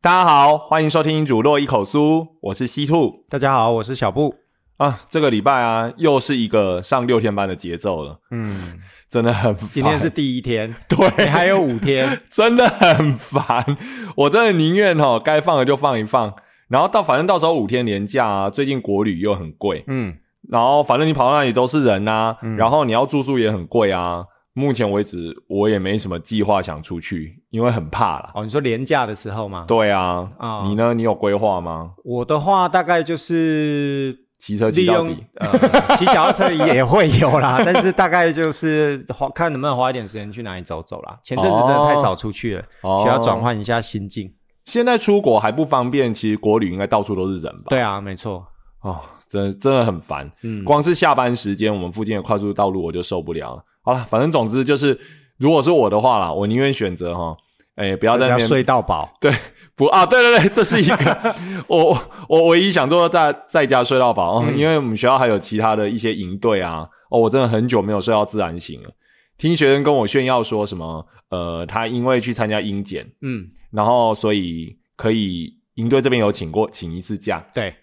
大家好，欢迎收听《乳酪一口酥》，我是西兔大家好，我是小布。啊。这个礼拜啊，又是一个上六天班的节奏了，嗯，真的很烦。今天是第一天，对，你还有五天。真的很烦。我真的宁愿哦，该放的就放一放，然后到反正到时候五天年假啊，最近国旅又很贵，嗯，然后反正你跑到那里都是人呐、然后你要住宿也很贵啊。目前为止，我也没什么计划想出去，因为很怕啦。哦，你说廉价的时候吗？对啊，啊你呢？你有规划吗？我的话大概就是骑车骑到底？呃骑脚踏车也会有啦，但是大概就是花看能不能花一点时间去哪里走走啦。前阵子真的太少出去了，哦需要转换一下心境。现在出国还不方便，其实国旅应该到处都是人吧？对啊，没错。哦，真的真的很烦。嗯，光是下班时间，我们附近的快速道路我就受不了了。好了，反正总之就是，如果是我的话啦，我宁愿选择哈，哎、不要在那边大家睡到饱。对不啊？对对对，这是一个 我我唯一想做的在在家睡到饱、哦嗯因为我们学校还有其他的一些营队啊。哦，我真的很久没有睡到自然醒了。听学生跟我炫耀说什么，呃，他因为去参加英检，嗯，然后所以可以营队这边有请过请一次假，对，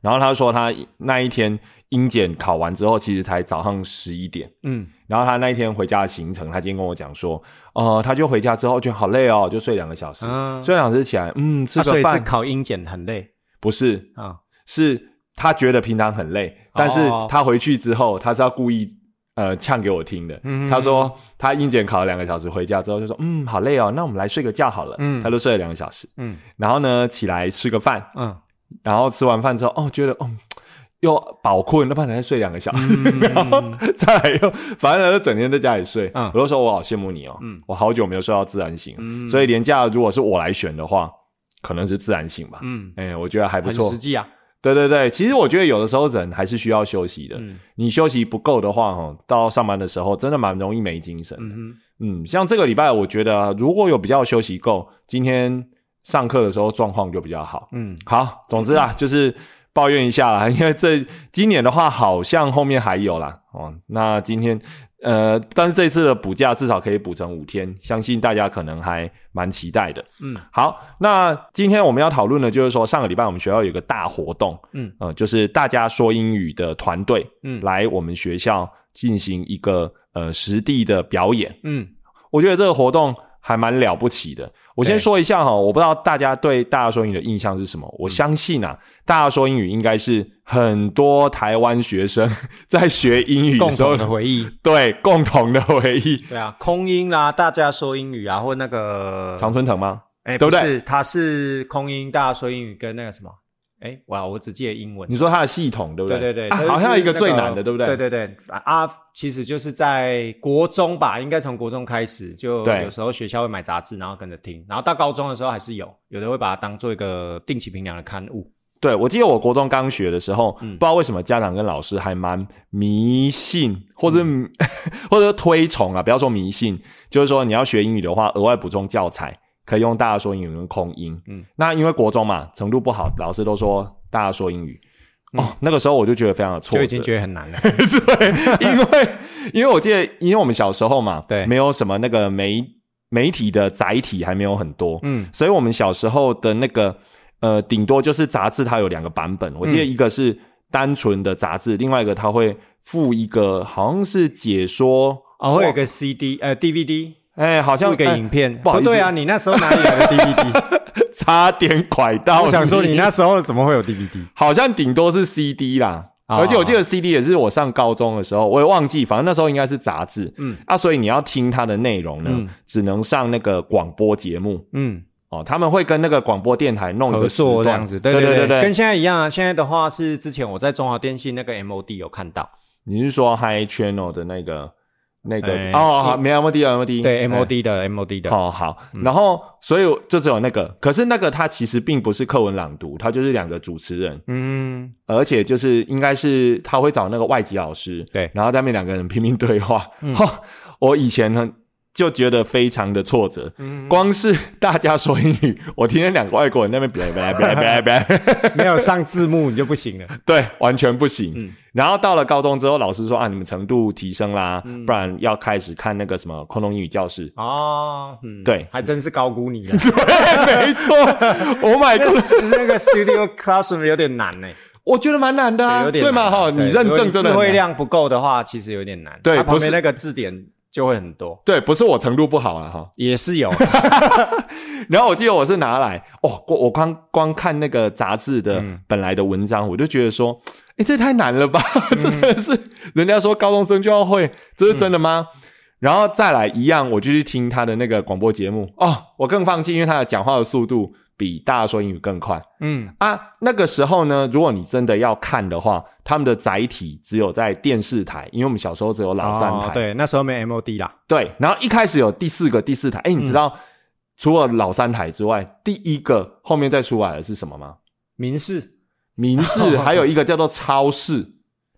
然后他说他那一天英检考完之后，其实才早上十一点。嗯，然后他那一天回家的行程，他今天跟我讲说，呃，他就回家之后觉得好累哦，就睡两个小时，嗯睡两个小时起来，嗯，吃啊所以是个饭，考英检很累。不是，啊。是他觉得平常很累，但是哦。他回去之后，他是要故意呃呛给我听的。嗯他说他英检考了两个小时，回家之后就说，嗯，好累哦，那我们来睡个觉好了。嗯。他就睡了两个小时，嗯。然后呢起来吃个饭，嗯，然后吃完饭之后，哦，觉得哦又饱困，那不然再睡两个小时，嗯。然后再来又，反正就整天在家里睡。嗯。我就说我好羡慕你哦，嗯。我好久没有睡到自然醒，嗯。所以廉价如果是我来选的话，可能是自然醒吧。嗯，哎、我觉得还不错。很实。际啊。对对对，其实我觉得有的时候人还是需要休息的。嗯你休息不够的话，哈，到上班的时候真的蛮容易没精神的。嗯。嗯，像这个礼拜，我觉得如果有比较休息够，今天上课的时候状况就比较好。嗯好，总之啊，就是抱怨一下啦，因为这今年的话，好像后面还有啦。哦，那今天呃，但是这次的补假至少可以补成五天，相信大家可能还蛮期待的。嗯好，那今天我们要讨论的就是说，上个礼拜我们学校有一个大活动，嗯呃，就是大家说英语的团队嗯来我们学校进行一个呃实地的表演。嗯我觉得这个活动还蛮了不起的。我先说一下哈，我不知道大家对大家说英语的印象是什么。嗯我相信啊，大家说英语应该是很多台湾学生 在学英语共的时候同的回忆。对共同的回忆。对啊，空音啦，大家说英语啊，或那个常春藤吗？哎，对不对是，它是空音，大家说英语跟那个什么，哎，哇，我只记得英文。你说它的系统对不对？对对对，好像一个最难的，对不对？对对对啊，其实就是在国中吧，应该从国中开始，就有时候学校会买杂志，然后跟着听，然后到高中的时候还是有，有的会把它当做一个定期评量的刊物。对，我记得我国中刚学的时候，嗯不知道为什么家长跟老师还蛮迷信，或者、或者推崇啊，不要说迷信，就是说你要学英语的话，额外补充教材，可以用大家说英语跟空音。嗯，那因为国中嘛，程度不好，老师都说大家说英语。哦，那个时候我就觉得非常的挫折，就已经觉得很难了。对，因为因为我记得，因为我们小时候嘛，对。没有什么那个媒媒体的载体还没有很多，嗯。所以我们小时候的那个呃，顶多就是杂志它有两个版本，我记得一个是单纯的杂志，另外一个它会附一个好像是解说，哦，会有一个 CD 呃 DVD，哎，好像附一个哎影片。不好意思对啊，你那时候哪里来的 DVD？差点拐到，我想说，你那时候怎么会有 DVD？好像顶多是 CD 啦。哦而且我记得 CD 也是我上高中的时候，我也忘记，反正那时候应该是杂志，嗯啊，所以你要听它的内容呢，嗯只能上那个广播节目嗯，哦，他们会跟那个广播电台弄一合个时段作这样子，对对对对跟现在一样啊。现在的话是之前我在中华电信那个 MOD 有看到，你是说 High Channel 的那个那个、哎哦，好没 MOD MOD 对哎 MOD 的 MOD 的，哦好，然后所以就只有那个，可是那个它其实并不是课文朗读，它就是两个主持人，嗯，而且就是应该是他会找那个外籍老师，对然后在那边两个人拼命对话。哈、我以前呢就觉得非常的挫折。嗯，光是大家说英语，我听见两个外国人那边别别别别别，没有上字幕你就不行了。对，完全不行。嗯然后到了高中之后，老师说啊，你们程度提升啦，嗯不然要开始看那个什么空中英语教室。哦，嗯，对还真是高估你 了。没错，Oh my 那 god，个那个 Studio Classroom 有点难呢，我觉得蛮难的啊，有点对嘛哈，你认证真的很难智慧量不够的话，其实有点难。对旁边那个字典就会很多，对，不是我程度不好啊哈。也是有。然后我记得我是拿来哦，我我光光看那个杂志的嗯本来的文章，我就觉得说，哎，这太难了吧？真的是人家说高中生就要会，这是真的吗？然后再来一样，我就去听他的那个广播节目哦，我更放弃，因为他的讲话的速度比大家说英语更快嗯，啊。那个时候呢，如果你真的要看的话，他们的载体只有在电视台，因为我们小时候只有老三台，哦对，那时候没 MOD 啦。对，然后一开始有第四个、第四台，哎，你知道、除了老三台之外，第一个后面再出来的是什么吗？民事民视，还有一个叫做超市。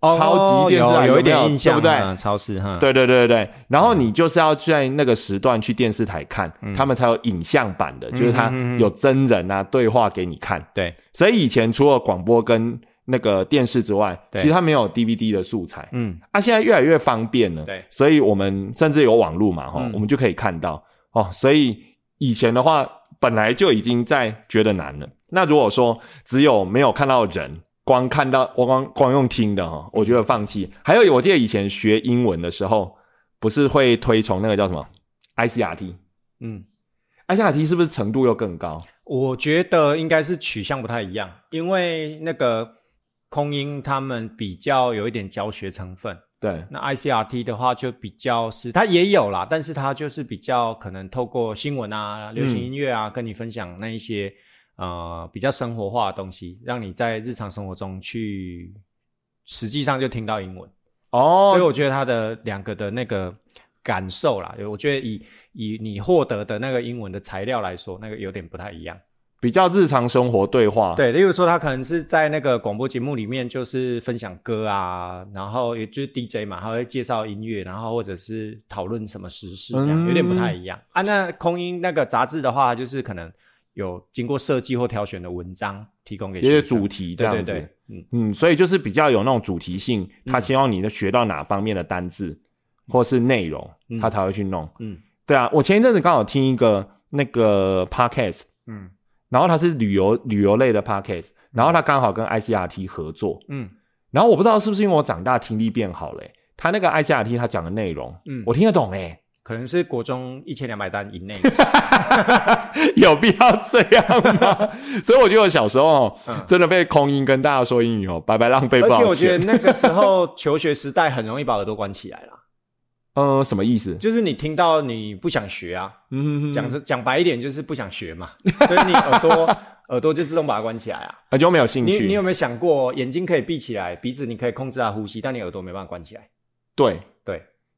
超级电视台有有一点印象，对不对嗯超市哈，对对对对对，然后你就是要在那个时段去电视台看，他们才有影像版的，就是它嗯嗯嗯有真人啊对话给你看。对，所以以前除了广播跟那个电视之外，其实它没有 DVD 的素材。嗯，啊，现在越来越方便了，对所以我们甚至有网络嘛，哈、嗯我们就可以看到哦。所以以前的话，本来就已经在觉得难了。那如果说只有没有看到人，光看到光光光用听的哈，我觉得放弃。还有，我记得以前学英文的时候，不是会推崇那个叫什么 ICRT？ICRT 嗯，是不是程度又更高？我觉得应该是取向不太一样，因为那个空音他们比较有一点教学成分，对，那 ICRT 的话就比较是它也有啦，但是它就是比较可能透过新闻啊、流行音乐啊，跟你分享那一些呃比较生活化的东西，让你在日常生活中去实际上就听到英文哦。所以哦，我觉得它的两个的那个感受啦，我觉得以以你获得的那个英文的材料来说，那个有点不太一样。比较日常生活对话，对，例如说他可能是在那个广播节目里面，就是分享歌啊，然后也就是 DJ 嘛，他会介绍音乐，然后或者是讨论什么时事，这样、嗯有点不太一样啊。那空音那个杂志的话，就是可能有经过设计或挑选的文章提供给一些学生主题这样子。对对对，嗯嗯，所以就是比较有那种主题性，他希望你能学到哪方面的单字、或是内容，嗯他才会去弄。嗯对啊，我前一阵子刚好听一个那个 podcast，嗯然后它是旅游旅游类的 podcast，然后他刚好跟 ICRT 合作，嗯然后我不知道是不是因为我长大听力变好了、欸，他那个 ICRT 他讲的内容，嗯，我听得懂哎、可能是国中一千两百单以内。有必要这样吗？所以我觉得我小时候哦嗯真的被空音跟大家说英语哦，白白浪费而且我觉得。那个时候求学时代很容易把耳朵关起来啦，嗯、什么意思？就是你听到你不想学啊，嗯，讲是讲白一点就是不想学嘛，所以你耳朵耳朵就自动把它关起来啊。耳朵没有兴趣。你你有没有想过，眼睛可以闭起来，鼻子你可以控制它呼吸，但你耳朵没办法关起来？对，对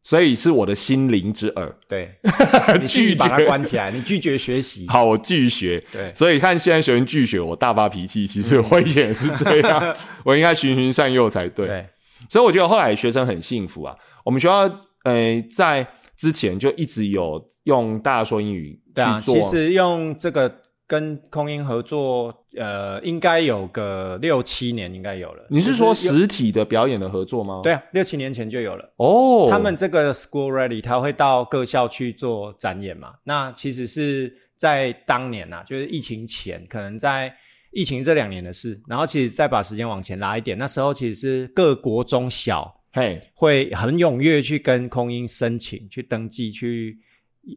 所以是我的心灵之耳。对，你自己把它关起来，你拒绝学习。好，我拒绝。对所以看现在学生拒绝，我大发脾气。其实我以前也是这样，我应该循循善诱才对。对，所以我觉得后来学生很幸福啊。我们学校呃在之前就一直有用大家说英语对啊，其实用这个跟空音合作，呃，应该有个六七年，应该有了。你是说实体的表演的合作吗？对，啊，六七年前就有了。哦，他们这个 School Ready，他会到各校去做展演嘛？那其实是在当年呐、就是疫情前，可能在疫情这两年的事。然后其实再把时间往前拉一点，那时候其实是各国中小嘿，会很踊跃去跟空音申请、去登记、去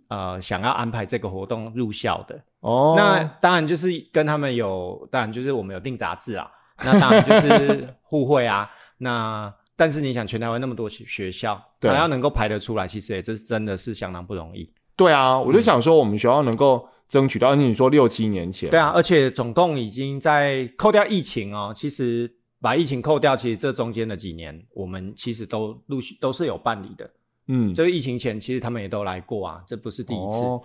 呃想要安排这个活动入校的。哦，那当然就是跟他们有，当然就是我们有订杂志啊，那当然就是 互惠啊。那但是你想，全台湾那么多学学校，对还要能够排得出来，其实也这真的是相当不容易。对啊，我就想说我们学校能够争取到，你说六七年前，对啊，而且总共已经在扣掉疫情哦，其实把疫情扣掉，其实这中间的几年，我们其实都陆续都是有办理的。嗯，这个疫情前，其实他们也都来过啊，这不是第一次。哦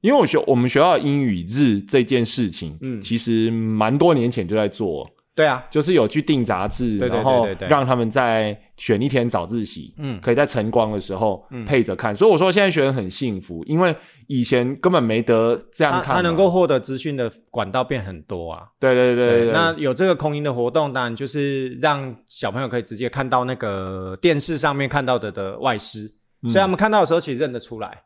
因为我学我们学校英语日这件事情，嗯其实蛮多年前就在做，对啊，就是有去订杂志，对对对然后让他们在选一天早自习，嗯可以在晨光的时候嗯配着看。所以我说现在学生很幸福，因为以前根本没得这样看嘛。他能够获得资讯的管道变很多啊。对对对对对，那有这个空音的活动，当然就是让小朋友可以直接看到那个电视上面看到的的外师，嗯所以他们看到的时候其实认得出来。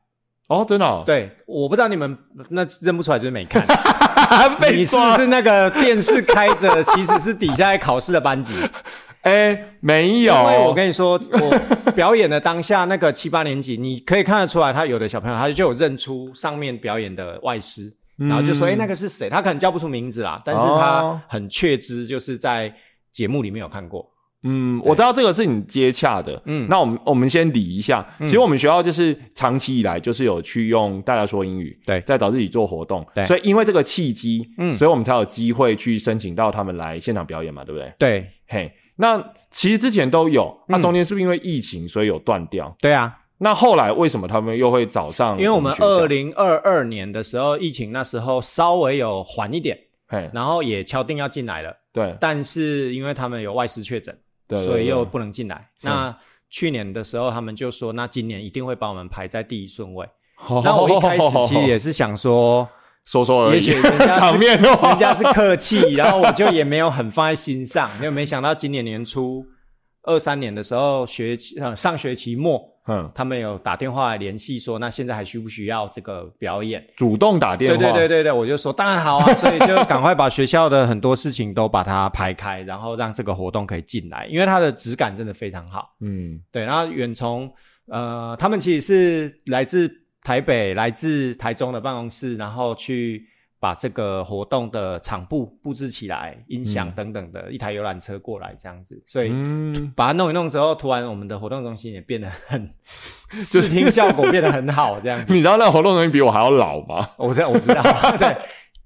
哦，真的、哦，对，我不知道你们那认不出来就是没看，被你是不是那个电视开着，其实是底下在考试的班级？哎，没有，因为我跟你说，我表演的当下那个七八年级，你可以看得出来，他有的小朋友他就有认出上面表演的外师，然后就说：“哎、那个是谁？”他可能叫不出名字啦，但是哦他很确知，就是在节目里面有看过。嗯，我知道这个是你接洽的，嗯。嗯，那我们我们先理一下。其实我们学校就是长期以来就是有去用大家说英语，对。在早自己做活动，对。所以因为这个契机，嗯。嗯，所以我们才有机会去申请到他们来现场表演嘛，对不对？对。嘿，那其实之前都有，那嗯中间是不是因为疫情所以有断掉？对啊，那后来为什么他们又会找上？因为我们二，零二二年的时候，疫情那时候稍微有缓一点，嘿，然后也敲定要进来了，对。但是因为他们有外事确诊，对，对所以又不能进来。那去年的时候，他们就说，那今年一定会把我们排在第一顺位。那我一开始其实也是想说，说说而已，也许人家 场是人家是客气，然后我就也没有很放在心上，因为没想到今年年初二三年的时候，学期呃上学期末，嗯，他们有打电话来联系说，那现在还需不需要这个表演？主动打电话对话，对对对对，我就说当然好啊，所以就赶快把学校的很多事情都把它排开，然后让这个活动可以进来，因为它的质感真的非常好。嗯对，然后远从呃，他们其实是来自台北、来自台中的办公室，然后去把这个活动的场布布置起来，音响嗯等等的，一台游览车过来这样子，所以。嗯，把它弄一弄之后，突然我们的活动中心也变得很 视听效果变得很好，这样子。你知道那个活动中心比我还要老吗？我知道，我知道，对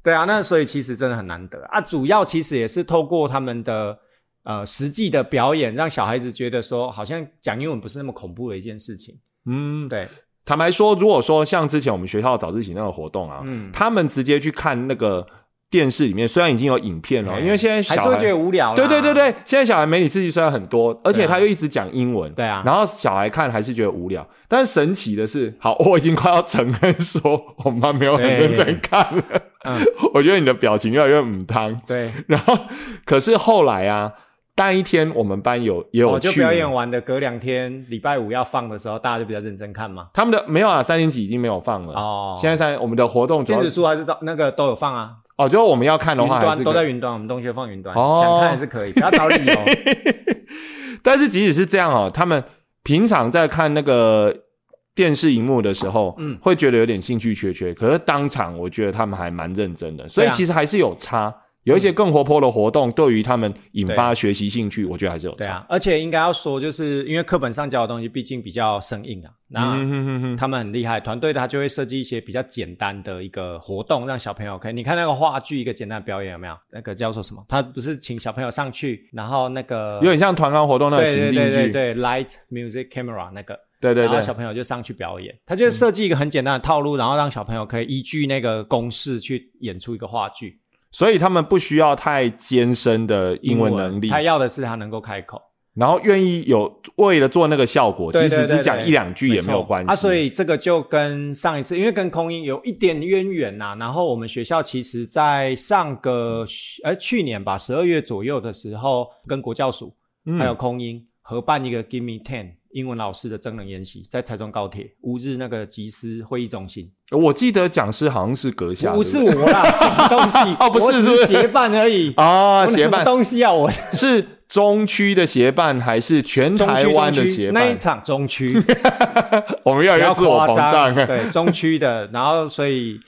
对啊，那所以其实真的很难得啊。主要其实也是透过他们的呃实际的表演，让小孩子觉得说，好像讲英文不是那么恐怖的一件事情。嗯，对，坦白说，如果说像之前我们学校早自习那个活动啊，嗯，他们直接去看那个电视里面，虽然已经有影片了，哎。因为现在小还是会孩觉得无聊啦。对对对对，现在小孩媒体刺激虽然很多，而且他又一直讲英文，对啊。然后小孩看还是觉得无聊。但是神奇的是，好，我已经快要承认说我们班没有很认真看了，嗯，我觉得你的表情越来越母汤。对，然后，可是后来啊，但一天我们班有也有我哦就去表演完的隔两天，礼拜五要放的时候，大家就比较认真看嘛。他们的没有啊，三年级已经没有放了。哦，现在三我们的活动主要电子书还是照那个都有放啊，哦，就是我们要看的云端都在云端，我们同学放云端，哦想看还是可以，不要找理由。但是即使是这样哦，他们平常在看那个电视荧幕的时候，嗯嗯，会觉得有点兴趣缺缺。可是当场，我觉得他们还蛮认真的，所以其实还是有差。有一些更活泼的活动，对于他们引发学习兴趣，我觉得还是有差。对啊，而且应该要说，就是因为课本上教的东西毕竟比较生硬啊，那他们很厉害，团队他就会设计一些比较简单的一个活动，让小朋友可以。你看那个话剧一个简单的表演有没有？那个叫做什么？他不是请小朋友上去，然后那个有点像团康活动那个对对情境剧。对对对，light music camera 那个，对对对然后小朋友就上去表演，他就设计一个很简单的套路，然后让小朋友可以依据那个公式去演出一个话剧。所以他们不需要太艰深的英文能力，他要的是他能够开口。然后愿意有为了做那个效果，即使只讲一两句也没有错关系啊。所以这个就跟上一次，因为跟空音有一点渊源呐、然后我们学校其实在上个呃去年吧，十二月左右的时候，跟国教署嗯还有空音合办一个 Give Me Ten 英文老师的真人演习，在台中高铁乌日那个集思会议中心。我记得讲师好像是阁下，不是我啦，什么东西？哦不是是协办而已。啊，协办东西啊？我是中区的协办还是全台湾的协办？那一场中区。我们越来比较越自我夸膨胀。对中区的，然后所以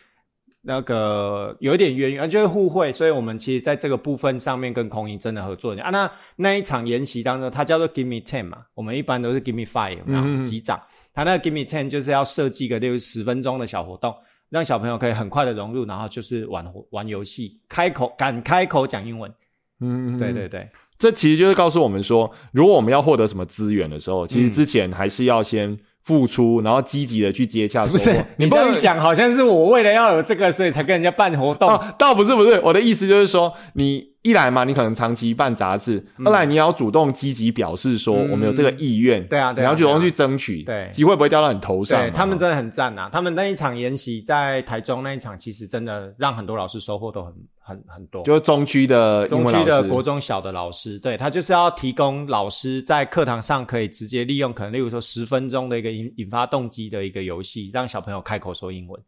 那个有一点渊源，就是互惠，所以我们其实在这个部分上面跟空音真的合作啊。那那一场研习当中，它叫做 Give Me Ten 嘛，我们一般都是 Give Me Five，有没有？嗯嗯嗯击掌，它那个 Give Me Ten 就是要设计个六十分钟的小活动。让小朋友可以很快的融入，然后就是玩玩游戏，开口敢开口讲英文。嗯，对对对，这其实就是告诉我们说，如果我们要获得什么资源的时候，其实之前还是要先付出，然后积极的去接洽。不是你不能这样讲，好像是我为了要有这个，所以才跟人家办活动。啊，倒不是不是，我的意思就是说，你一来嘛，你可能长期办杂志；嗯二来你要主动积极表示说嗯我们有这个意愿，对啊你要主动去争取，对机会不会掉到你头上他们真的很赞啊！他们那一场研习在台中那一场，其实真的让很多老师收获都很很很多。就是中区的中区的国中小的老师，对他就是要提供老师在课堂上可以直接利用，可能例如说十分钟的一个引引发动机的一个游戏，让小朋友开口说英文。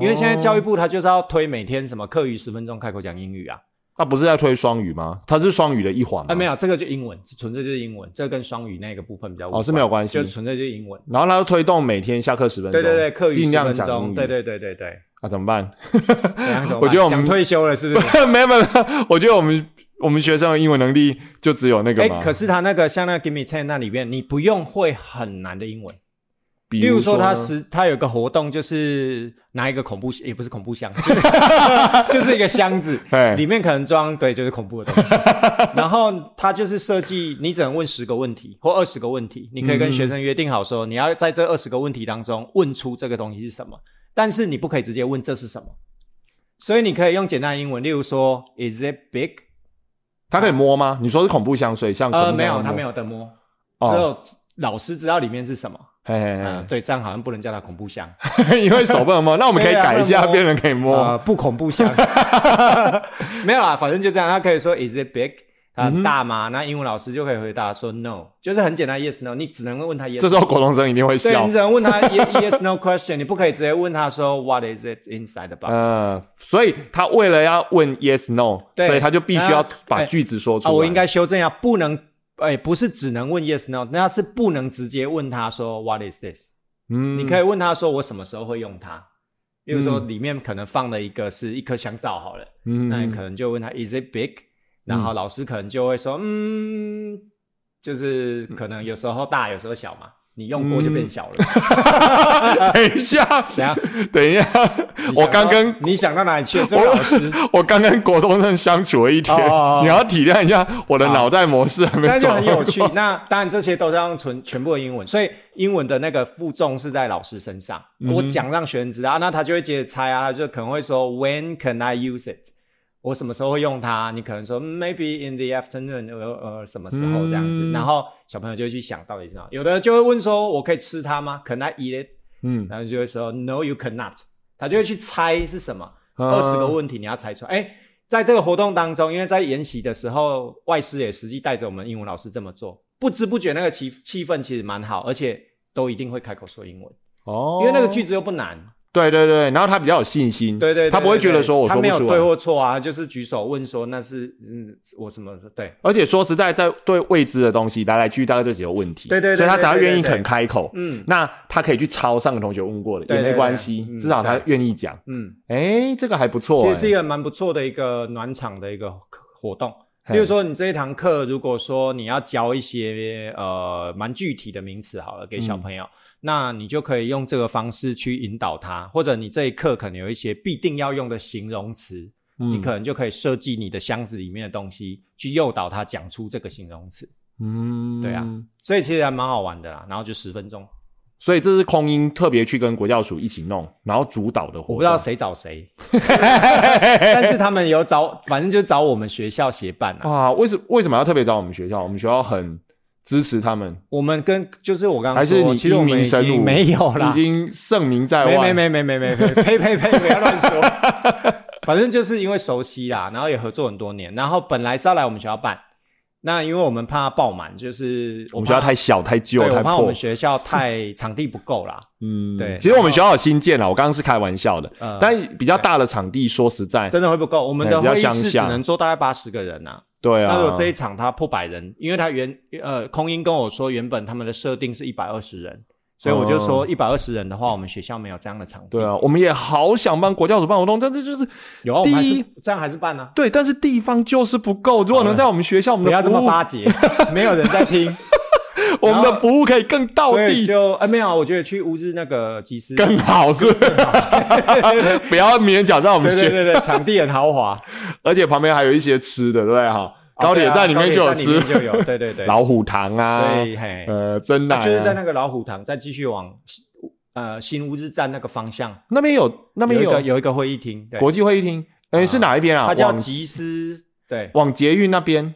因为现在教育哦部他就是要推每天什么课余十分钟开口讲英语啊，他不是在推双语吗？他是双语的一环吗？啊没有这个就英文，纯粹就是英文，这个跟双语那个部分比较哦是没有关系就纯粹就是英文。然后他就推动每天下课十分钟，对对对，课余尽十量讲英分钟，语。对对对对对，啊，怎么办？我觉得我们想退休了是不是？没有没有，我觉得我们我们学生的英文能力就只有那个。可是他那个像那个 Give Me Ten 那里面，你不用会很难的英文。比例如说，他是他有个活动，就是拿一个恐怖，也不是恐怖箱，就是就是一个箱子，哎里面可能装对，就是恐怖的东西。然后他就是设计，你只能问十个问题或二十个问题，你可以跟学生约定好说，你要在这二十个问题当中问出这个东西是什么，但是你不可以直接问这是什么。所以你可以用简单英文，例如说，Is it big？他可以摸吗？你说是恐怖香水，像呃，没有，他没有。有得摸，哦只有老师知道里面是什么。嘿嘿啊、对，这样好像不能叫它恐怖箱。因为手不能摸，那我们可以改一下，别人可以摸。呃，不恐怖箱，没有啦，反正就这样。他可以说 Is it big？它很大吗？那英文老师就可以回答说 No，就是很简单 Yes No。你只能问他 Yes，这时候国中生一定会笑对你只。能问他 Yes Yes No question，你不可以直接问他说 What is it inside the box？、呃，所以他为了要问 yes no，所以他就必须要把句子说出啊，来。我应该修正一下，不能，哎，不是只能问 Yes No，那是不能直接问他说 What is this？、嗯，你可以问他说我什么时候会用它？例如说嗯里面可能放了一个是一颗香皂好了。嗯，那你可能就问他 Is it big？然后老师可能就会说，嗯，就是可能有时候大，有时候小嘛。你用过就变小了。等一下，怎样？等一下，你想到我刚跟你想到哪里去了？这位老师，我刚跟国中生相处了一天，哦哦哦你要体谅一下我的好脑袋模式还没那就很有趣。那当然，这些都是要用纯全部的英文，所以英文的那个负重是在老师身上。嗯我讲让学生知道，那他就会接着猜啊，他就可能会说 When can I use it？我什么时候会用它？你可能说嗯 Maybe in the afternoon，呃呃什么时候这样子。嗯然后小朋友就会去想到底是什么。有的就会问说，我可以吃它吗？Can I eat it？嗯，然后就会说 No, you cannot。他就会去猜是什么。嗯二十个问题你要猜出来。哎，在这个活动当中，因为在研习的时候，外师也实际带着我们英文老师这么做，不知不觉那个气气氛其实蛮好，而且都一定会开口说英文，哦，因为那个句子又不难。对对对，然后他比较有信心，对对对他不会觉得说我他说不出来。没有对或错啊，就是举手问说那是嗯我什么对。而且说实在，在对未知的东西来来去去，大概就几个问题。对对对所以他只要愿意肯开口，嗯那他可以去抄上个同学问过的也没关系，嗯至少他对愿意讲。嗯，哎，这个还不错。其实是一哎个蛮不错的一个暖场的一个活动。嘿例如说，你这一堂课，如果说你要教一些呃蛮具体的名词，好了，给嗯小朋友，那你就可以用这个方式去引导他，或者你这一刻可能有一些必定要用的形容词，你嗯可能就可以设计你的箱子里面的东西，去诱导他讲出这个形容词。嗯，对啊所以其实还蛮好玩的啦。然后就十分钟，所以这是空音特别去跟国教署一起弄，然后主导的活动。我不知道谁找谁，但是他们有找，反正就找我们学校协办啊。哇，为什为什么要特别找我们学校？我们学校很支持他们，我们跟就是我刚刚还是，你英其实我们已明神武？经没有啦，已经盛名在外。没没没没没没没，呸呸呸，不要乱说。反正就是因为熟悉啦，然后也合作很多年，然后本来是要来我们学校办，那因为我们怕爆满，就是我们学校太小、太旧、对，太破我怕我们。学校太场地不够啦。嗯，对其实我们学校有新建了，我刚刚是开玩笑的，呃但比较大的场地，说实在，真的会不够，我们的会议室只能坐大概八十个人呐、对啊。那如果这一场他破百人，因为他原呃空音跟我说，原本他们的设定是一百二十人，所以我就说一百二十人的话，我们学校没有这样的场地。对啊，我们也好想帮国教主办活动，但是就是有啊，我们还第一是这样还是办呢、对，但是地方就是不够。如果能在我们学校，我们不要这么巴结，没有人在听，我们的服务可以更到所以地，就哎没有啊，我觉得去乌日那个集市，更好，是 不要勉强让我们去，对对对对，场地很豪华，而且旁边还有一些吃的，对不对？哈，高铁站里面就有吃就有，对对对，老虎堂啊，所以嘿，呃，真的就是在那个老虎堂，再继续往呃新乌日站那个方向，那边有那边有一个有一个会议厅，对，国际会议厅，哎，是哪一边啊？它叫往集思对，往捷运那边，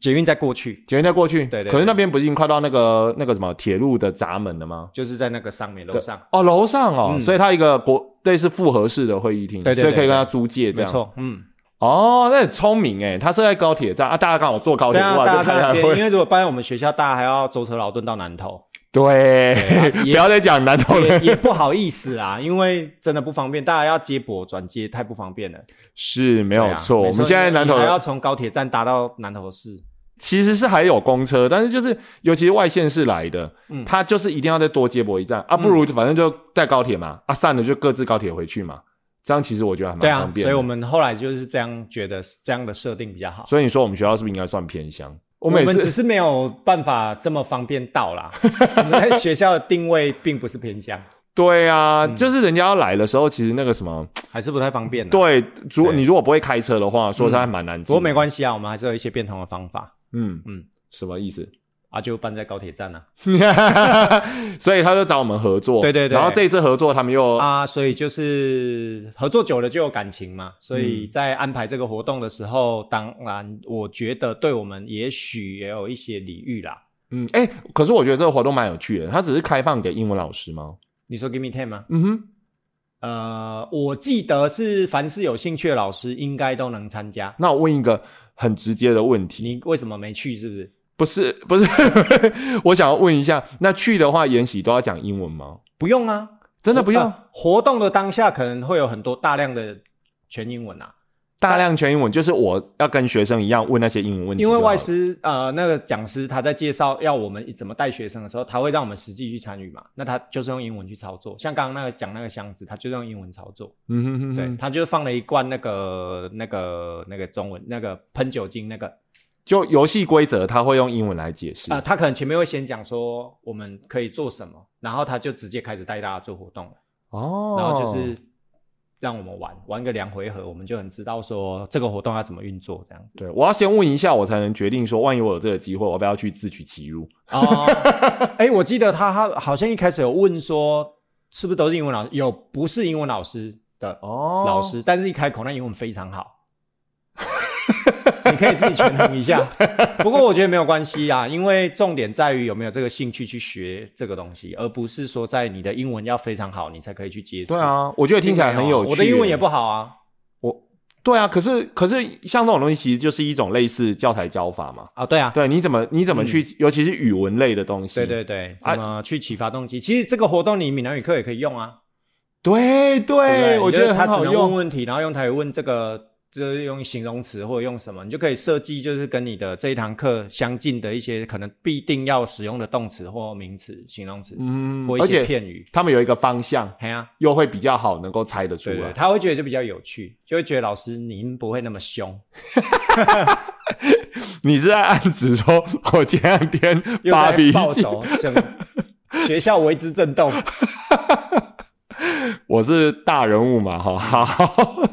捷运再过去，捷运再过去，对对对可是那边不是已经快到那个那个什么铁路的闸门了吗？就是在那个上面楼上，哦，楼上哦，嗯。所以它一个国类似复合式的会议厅，对对对所以可以跟他租借这样。没错，嗯，哦，那很聪明哎，他是在高铁站啊，大家刚好坐高铁，对啊，哇，大家就开下在那边，因会。为如果搬在我们学校，大家还要舟车劳顿到南投，对，啊 不要再讲南投也人也不好意思啊，因为真的不方便，大家要接驳转接太不方便了。是没有错。我们现在南投还要从高铁站搭到南投市，其实是还有公车，但是就是尤其是外县市来的，嗯他就是一定要再多接驳一站啊，不如反正就带高铁嘛，啊散了就各自高铁回去嘛，这样其实我觉得还蛮方，便的。所以我们后来就是这样觉得这样的设定比较好。所以你说我们学校是不是应该算偏乡？我我每次们只是没有办法这么方便到啦。我们在学校的定位并不是偏向，对啊，嗯就是人家要来的时候，其实那个什么，还是不太方便啊。，对，如果你如果不会开车的话，说实在蛮难嗯。不过没关系啊，我们还是有一些变通的方法嗯嗯嗯，什么意思？啊，就搬在高铁站啊。所以他就找我们合作，对对对然后这一次合作，他们又啊，所以就是合作久了就有感情嘛，所嗯以在安排这个活动的时候，当然我觉得对我们也许也有一些礼遇啦。嗯，哎、可是我觉得这个活动蛮有趣的，它只是开放给英文老师吗？你说 Give me ten 吗？嗯哼，呃，我记得是凡是有兴趣的老师应该都能参加。那我问一个很直接的问题，你为什么没去？是不是？不是不是，我想要问一下，那去的话，研习都要讲英文吗？不用啊，真的不用，呃活动的当下可能会有很多大量的全英文啊，大量全英文，就是我要跟学生一样问那些英文问题因为外师呃那个讲师他在介绍要我们怎么带学生的时候，他会让我们实际去参与嘛，那他就是用英文去操作。像刚刚那个讲那个箱子，他就是用英文操作，嗯哼哼哼，对，他就放了一罐那个那个那个中文那个喷酒精那个就游戏规则，他会用英文来解释。啊、他可能前面会先讲说我们可以做什么，然后他就直接开始带大家做活动了。哦，然后就是让我们玩玩个两回合，我们就很知道说这个活动要怎么运作这样子。对我要先问一下，我才能决定说，万一我有这个机会，我要不要去自取其辱？哦，哎，我记得他他好像一开始有问说，是不是都是英文老师？有不是英文老师的哦老师，但是一开口那英文非常好。你可以自己权衡一下，不过我觉得没有关系啊，因为重点在于有没有这个兴趣去学这个东西，而不是说在你的英文要非常好，你才可以去接触。对，啊，我觉得听起来很有趣。我的英文也不好啊。我对啊，可是可是像这种东西，其实就是一种类似教材教法嘛。啊，对啊，对，你怎么你怎么去，尤其是语文类的东西。对对对，啊怎么去启发动机？其实这个活动你闽南语课也可以用啊。对对我觉得他只。能问问题，然后用台语问这个，就是用形容词或者用什么，你就可以设计就是跟你的这一堂课相近的一些可能必定要使用的动词或名词、形容词、嗯或，一些片语。他们有一个方向，哎呀、又会比较好能够猜得出对对，来。他会觉得就比较有趣，就会觉得老师您不会那么凶，你是在暗指说，我前两天 发脾气，学校为之震动。我是大人物嘛，哈，好。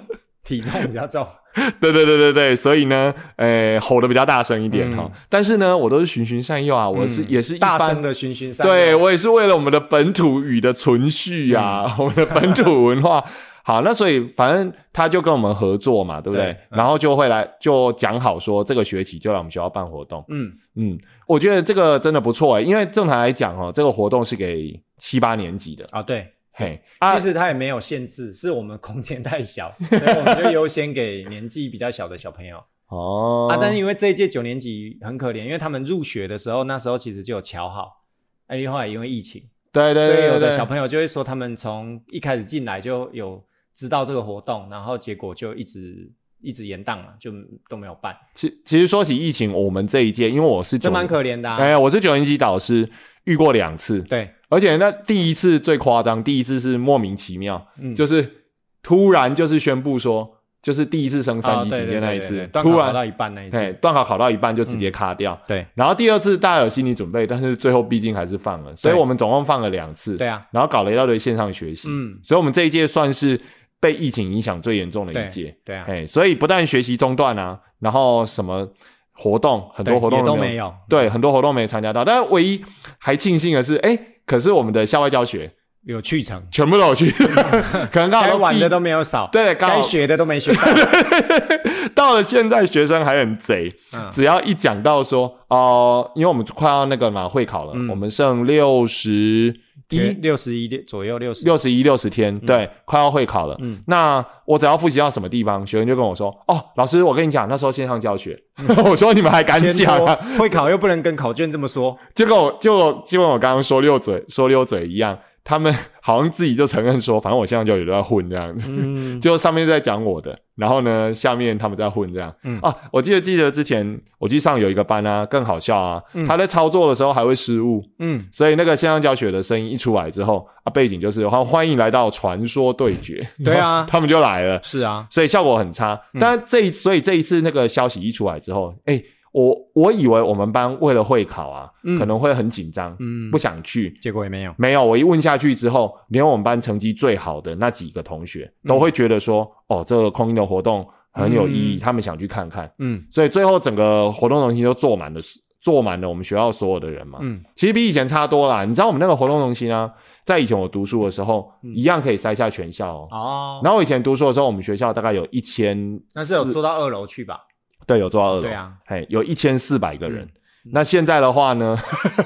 体重比较重，对对对对对，所以呢，诶、吼的比较大声一点嗯哈、但是呢，我都是循循善诱啊，我是、嗯也是一般大声的循循善诱。对我也是为了我们的本土语的存续啊，嗯 我们的本土文化。好，那所以反正他就跟我们合作嘛，对不对？然后就会来就讲好说，这个学期就来我们学校办活动。嗯，嗯，我觉得这个真的不错诶，因为正常来讲哦，这个活动是给七八年级的。啊对。其，实它也没有限制，是我们空间太小，所以我们就优先给年纪比较小的小朋友、哦啊。但是因为这一届九年级很可怜，因为他们入学的时候，那时候其实就有瞧好，哎，因为后来因为疫情，对对对所以有的小朋友就会说，他们从一开始进来就有知道这个活动，然后结果就一直一直延档嘛，就都没有办，其其实说起疫情，我们这一届，因为我是九这蛮可怜的、啊。哎，我是九年级导师，遇过两次，对，而且那第一次最夸张，第一次是莫名其妙，嗯，就是突然就是宣布说，就是第一次升三级哦对对警戒那一次对对对，段突然考考到一半那一次，哎断考考到一半就直接卡掉，对。然后第二次大家有心理准备，但是最后毕竟还是放了，所以我们总共放了两次，对啊，然后搞了一大堆线上学习，嗯，所以我们这一届算是被疫情影响最严重的一届，对啊，哎，所以不但学习中断啊，然后什么活动很多活动都没没有，对，很多活动没参加到，但是唯一还庆幸的是，哎，可是我们的校外教学有去成，全部都有去，可能刚好玩的都没有少，对，该学的都没学到。到了现在，学生还很贼，嗯只要一讲到说哦、因为我们快要那个嘛会考了，嗯。我们剩六十一。六十一左右，六十六十一、六十天，对，快要会考了。嗯那我只要复习到什么地方，学生就跟我说：“哦，老师，我跟你讲，那时候线上教学。我说：“你们还敢天多讲啊？”会考又不能跟考卷这么说，就跟我就就跟我刚刚说溜嘴说溜嘴一样，他们好像自己就承认说，反正我线上教学都在混这样子。嗯，就上面在讲我的，然后呢，下面他们在混这样。嗯。啊，我记得记得之前我记得上有一个班啊，更好笑啊，嗯。他在操作的时候还会失误，嗯，所以那个线上教学的声音一出来之后啊，背景就是欢欢迎来到传说对决，对啊。他们就来了，是啊，所以效果很差。嗯。但这一所以这一次那个消息一出来之后，哎，我我以为我们班为了会考啊，嗯可能会很紧张，嗯不，想去。结果也没有，没有，我一问下去之后，连我们班成绩最好的那几个同学嗯都会觉得说，哦，这个空音的活动很有意义，嗯他们想去看看。嗯所以最后整个活动中心都坐满了，坐满了我们学校所有的人嘛。嗯，其实比以前差多了。你知道我们那个活动中心啊，在以前我读书的时候，嗯一样可以塞下全校哦。哦，然后我以前读书的时候，我们学校大概有一千，那是有坐到二楼去吧？对，有做到二楼，对，啊，嘿，有一千四百个人。嗯。那现在的话呢，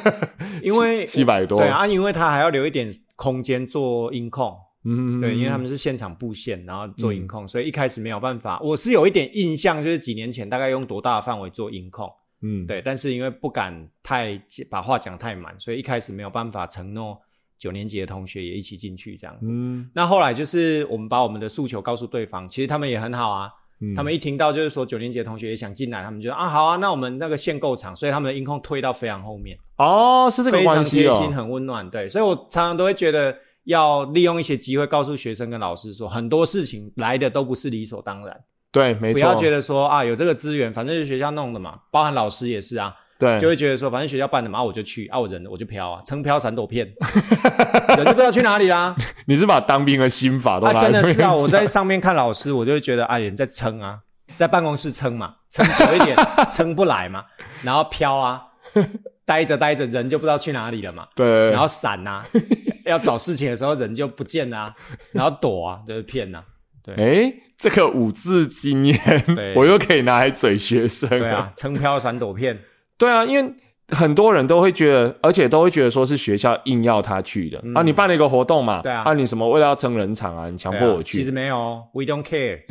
因为七百多，对，啊，因为他还要留一点空间做音控，嗯，对，因为他们是现场布线，然后做音控，所以一开始没有办法。我是有一点印象，就是几年前大概用多大的范围做音控，嗯，对，但是因为不敢太把话讲太满，所以一开始没有办法承诺九年级的同学也一起进去这样子。嗯，那后来就是我们把我们的诉求告诉对方，其实他们也很好啊。嗯，他们一听到就是说九年级的同学也想进来，他们就说啊好啊，那我们那个限购场，所以他们的音控推到非常后面，哦，是这个非常关系哦。贴心，，很温暖。对，所以我常常都会觉得要利用一些机会告诉学生跟老师说，很多事情来的都不是理所当然，对，没错，不要觉得说啊有这个资源，反正是学校弄的嘛，包含老师也是啊，对，就会觉得说反正学校办的嘛，啊我就去，啊我人我就飘啊，撑飘闪躲骗，人就不知道去哪里啦。你是把当兵的心法都啊，拿来真的是啊！我在上面看老师，我就会觉得，哎，人在撑啊，在办公室撑嘛，撑久一点，撑不来嘛，然后飘啊，待着待着人就不知道去哪里了嘛，对，然后闪呐、要找事情的时候人就不见啦、然后躲啊，就是骗呐、对哎，这个五字经验，我又可以拿来嘴学生。对啊，，撑飘闪躲骗，对啊，因为很多人都会觉得，而且都会觉得说是学校硬要他去的、嗯。啊。你办了一个活动嘛，对啊。你什么为了要撑人场啊，你强迫我去，其实没有哦，We don't care，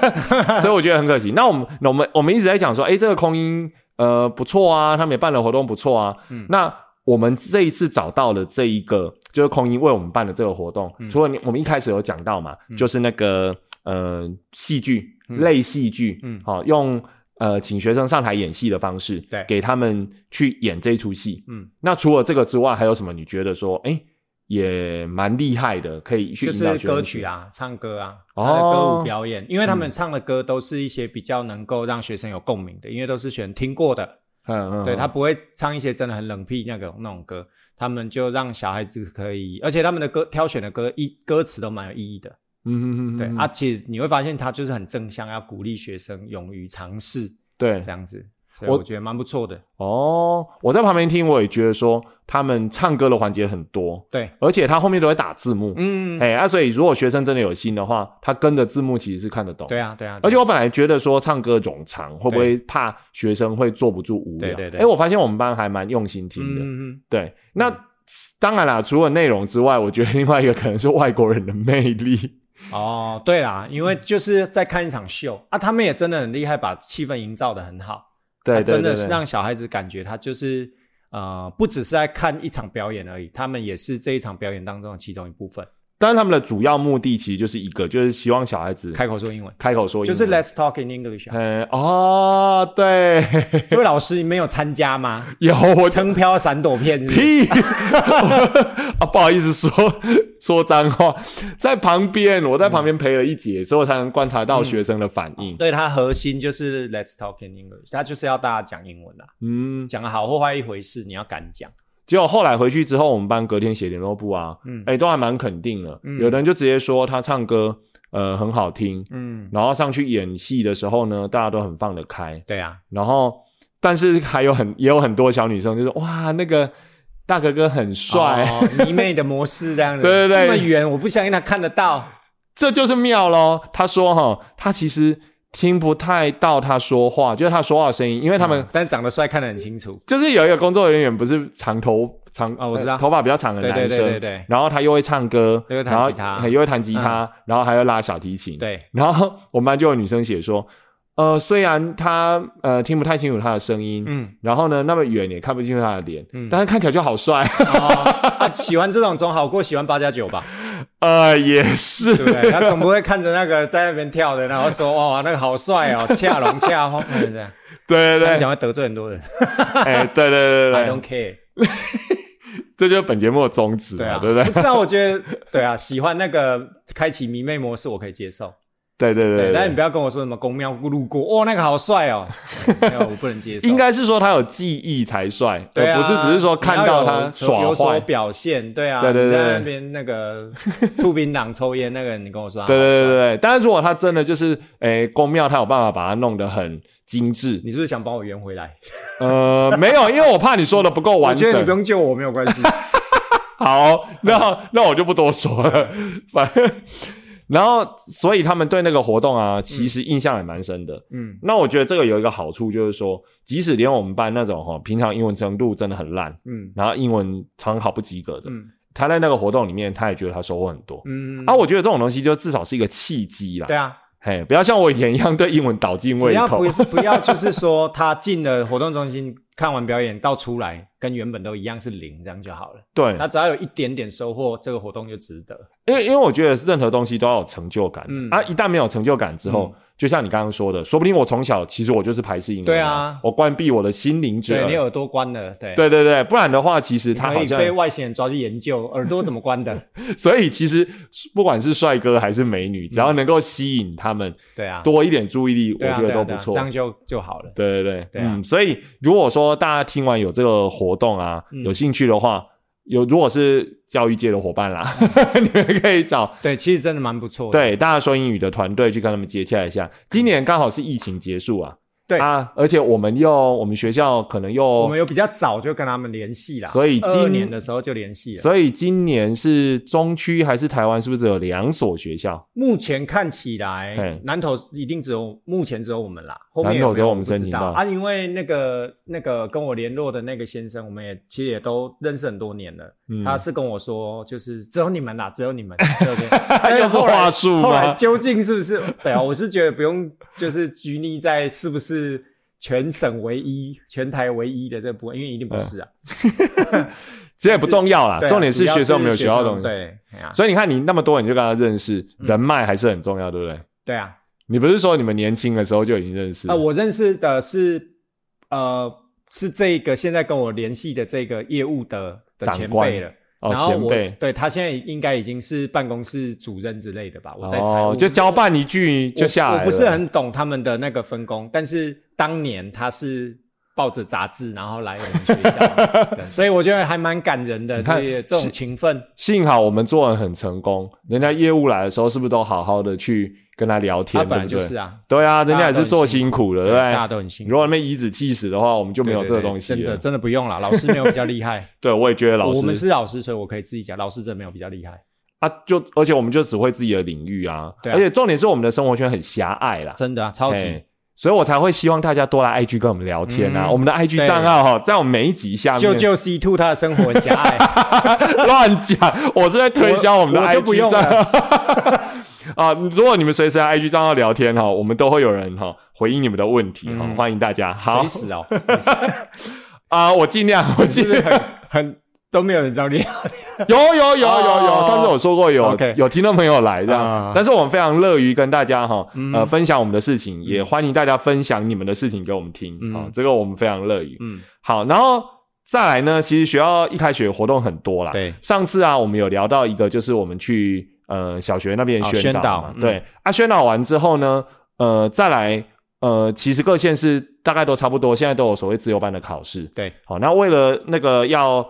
所以我觉得很可惜。那我们我们我们一直在讲说，哎，这个空音呃不错啊，他们也办了活动不错啊。嗯。那我们这一次找到了这一个，就是空音为我们办的这个活动，嗯。除了你我们一开始有讲到嘛，就是那个呃戏剧嗯。类戏剧，嗯。好、用呃请学生上台演戏的方式，对给他们去演这一出戏。嗯，那除了这个之外，还有什么你觉得说，哎，也蛮厉害的，可以去就是歌？曲啊，唱歌啊，哦他的歌舞表演，因为他们唱的歌都是一些比较能够让学生有共鸣的，因为都是选听过的，嗯嗯，嗯对他不会唱一些真的很冷僻那个那种歌，他们就让小孩子可以，而且他们的歌挑选的歌一歌词都蛮有意义的，嗯嗯嗯对啊，其实你会发现他就是很正向，要鼓励学生勇于尝试对这样子，所以我我觉得蛮不错的，哦，我在旁边听，我也觉得说他们唱歌的环节很多，对，而且他后面都会打字幕。嗯，哎、啊，所以如果学生真的有心的话，他跟着字幕其实是看得懂。对啊，对啊，而且我本来觉得说唱歌冗长，会不会怕学生会坐不住无聊？对对对哎、我发现我们班还蛮用心听的。嗯嗯对，那、当然啦，除了内容之外，我觉得另外一个可能是外国人的魅力。嗯，哦，对啦，因为就是在看一场秀啊，他们也真的很厉害，把气氛营造的很好。对他真的是让小孩子感觉他就是呃，不只是在看一场表演而已，他们也是这一场表演当中的其中一部分。当然他们的主要目的其实就是一个，就是希望小孩子开口说英文，开口说英文，就是 Let's talk in English 啊。嗯哦，对，这位老师，你没有参加吗？有我撑飘闪躲片是不是？屁 啊！不好意思说说脏话，在旁边，我在旁边陪了一节，所以我才能观察到学生的反应。对，它核心就是 Let's talk in English，它就是要大家讲英文啦，嗯，讲的好或坏一回事，你要敢讲。结果后来回去之后，我们班隔天写联络簿啊，嗯哎、都还蛮肯定的。嗯有的人就直接说他唱歌呃很好听，嗯，然后上去演戏的时候呢，大家都很放得开。对啊，然后，但是还有很也有很多小女生就说哇，那个大哥哥很帅，哦迷妹的模式这样子，对对对这么远，我不相信他看得到。这就是妙喽。他说哈，他其实听不太到他说话，就是他说话的声音，因为他们、嗯。但长得帅，看得很清楚。就是有一个工作人员不是长头长哦我知道。呃头发比较长的男生，对对对。然后他又会唱歌，又会弹吉他。嗯又会弹吉他，然后还会拉小提琴，对，然后我们班就有女生写说，呃，虽然他呃听不太清楚他的声音，嗯，然后呢那么远也看不清楚他的脸，嗯。但是看起来就好帅，哦，啊喜欢这种总好过喜欢八加九吧，呃，也是对不对？他总不会看着那个在那边跳的，然后说哇 那个好帅哦，恰龙恰风，嗯 这样对对对，这样讲会得罪很多人。哎，对对对 I don't，care。这就是本节目的宗旨嘛，对啊，对不对不？是啊，我觉得对啊，喜欢那个开启迷妹模式，我可以接受。对对对对，但你不要跟我说什么公庙路过，哦，那个好帅哦，没有，我不能接受。应该是说他有记忆才帅，对啊，而不是只是说看到他耍有所。表现，对啊，对对对在那边那个 兔槟榔、抽烟那个，你跟我说他 对对对对对，但是如果他真的就是诶，宫庙他有办法把它弄得很精致，你是不是想帮我圆回来？呃，没有，因为我怕你说的不够完整。觉得你不用救我，没有关系。好，那那我就不多说了，反正。然后，所以他们对那个活动啊，其实印象也蛮深的。嗯那我觉得这个有一个好处，就是说，即使连我们班那种哈，平常英文程度真的很烂，嗯然后英文常考不及格的，嗯他在那个活动里面，他也觉得他收获很多。嗯，啊，我觉得这种东西就至少是一个契机啦。对啊，嘿，不要像我以前一样对英文倒进胃口只要不。不要就是说他进了活动中心看完表演到出来跟原本都一样是零，这样就好了。对，他只要有一点点收获，这个活动就值得。因为因为我觉得任何东西都要有成就感。嗯啊，一旦没有成就感之后，就像你刚刚说的，说不定我从小其实我就是排斥英文。对啊我关闭我的心灵之耳。对你耳朵关了，对对对对，不然的话，其实他可以好像，被外星人抓去研究耳朵怎么关的。所以其实不管是帅哥还是美女，只要能够吸引他们对啊，多一点注意力，我觉得都不错。这样就就好了。对对对，嗯，所以如果说大家听完有这个活动啊，嗯有兴趣的话，有如果是教育界的伙伴啦，你们可以找对，其实真的蛮不错的。对大家说英语的团队去跟他们接洽一下。今年刚好是疫情结束啊，对啊，而且我们又我们学校可能又我们有比较早就跟他们联系啦，所以今年的时候就联系了。所以今年是中区还是台湾？是不是只有两所学校？目前看起嘿来，南投一定只有目前只有我们啦，后面有没有南投只有我们申请到啊。因为那个那个跟我联络的那个先生，我们也其实也都认识很多年了。嗯他是跟我说，就是只有你们啦，只有你们，对不对？又是话术后来？究竟是不是？对啊，我是觉得不用，就是拘泥在是不是全省唯一、全台唯一的这部分，因为一定不是啊。这也不重要啦，啊重点是学生有没有学到东西。对，所以你看，你那么多人你就跟他认识，人脉还是很重要，对不对？对啊。你不是说你们年轻的时候就已经认识？啊，我认识的是呃是这个现在跟我联系的这个业务的的前辈了。哦，然后我前对他现在应该已经是办公室主任之类的吧，我在猜。哦我，就交办一句就下来了。我我不是很懂他们的那个分工，但是当年他是抱着杂志然后来我们学校，对所以我觉得还蛮感人的。你看这种情分，幸好我们做的很成功，人家业务来的时候是不是都好好的去跟他聊天？他本来就是啊，对啊，人家也是做辛苦了，对不大家？都很辛苦。如果那边颐指气使的话，我们就没有这个东西了。真的真的不用了，老师没有比较厉害。对，我也觉得老师我们是老师，所以我可以自己讲，老师真的没有比较厉害，啊，就而且我们就只会自己的领域啊，对啊而且重点是我们的生活圈很狭隘啦，真的啊，超级嘿。所以我才会希望大家多来 IG 跟我们聊天啊。嗯我们的 IG 对账号哈，在我们每一集下面救救 C two 他的生活很狭隘，乱讲，我是在推销我们的我 IG 账了。啊，如果你们随时在 IG 账号聊天哈，我们都会有人哈回应你们的问题哈，嗯欢迎大家。好随时哦，啊，我尽量，我尽量。很很都没有人找你聊？有有有有有，哦上次我说过有有听众朋友来这样啊，但是我们非常乐于跟大家哈嗯呃分享我们的事情，也欢迎大家分享你们的事情给我们听嗯啊，这个我们非常乐于。嗯，好，然后再来呢，其实学校一开学活动很多啦。对上次啊，我们有聊到一个，就是我们去呃小学那边哦宣导对啊，宣导完之后呢，呃，再来呃，其实各县市大概都差不多，现在都有所谓自由班的考试。对，好，那为了那个要